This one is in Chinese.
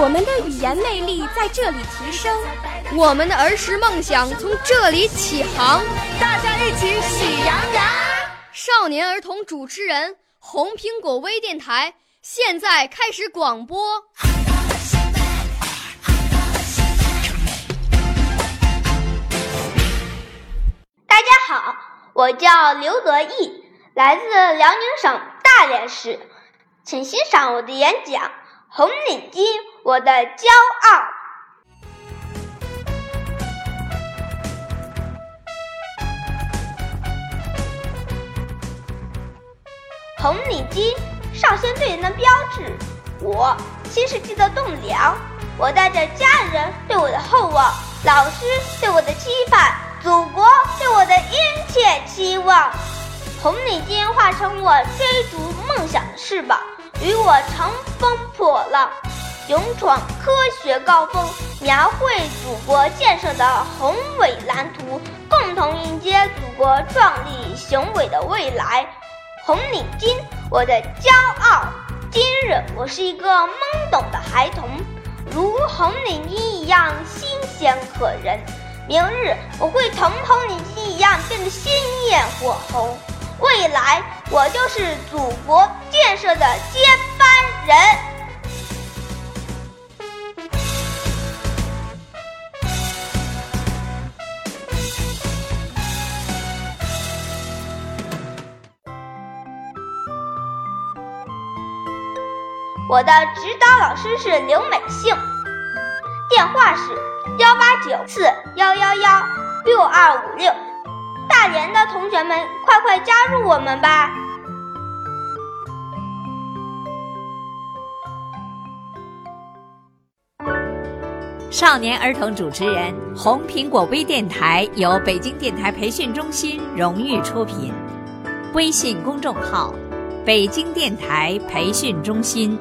我们的语言魅力在这里提升，我们的儿时梦想从这里起航。大家一起喜羊羊。少年儿童主持人，红苹果微电台现在开始广播。大家好，我叫刘德义，来自辽宁省大连市，请欣赏我的演讲《红领巾》。我的骄傲，红领巾，少先队员的标志。我新世纪的栋梁，我带着家人对我的厚望，老师对我的期盼，祖国对我的殷切期望。红领巾化成我追逐梦想的翅膀，与我乘风破勇闯科学高峰，描绘祖国建设的宏伟蓝图，共同迎接祖国壮丽雄伟的未来。红领巾，我的骄傲。今日我是一个懵懂的孩童，如红领巾一样新鲜可人。明日我会同红领巾一样变得鲜艳火红。未来我就是祖国建设的接班人。我的指导老师是刘美杏，电话是幺八九四幺幺幺六二五六。大连的同学们，快快加入我们吧！少年儿童主持人，红苹果微电台由北京电台培训中心荣誉出品，微信公众号：北京电台培训中心。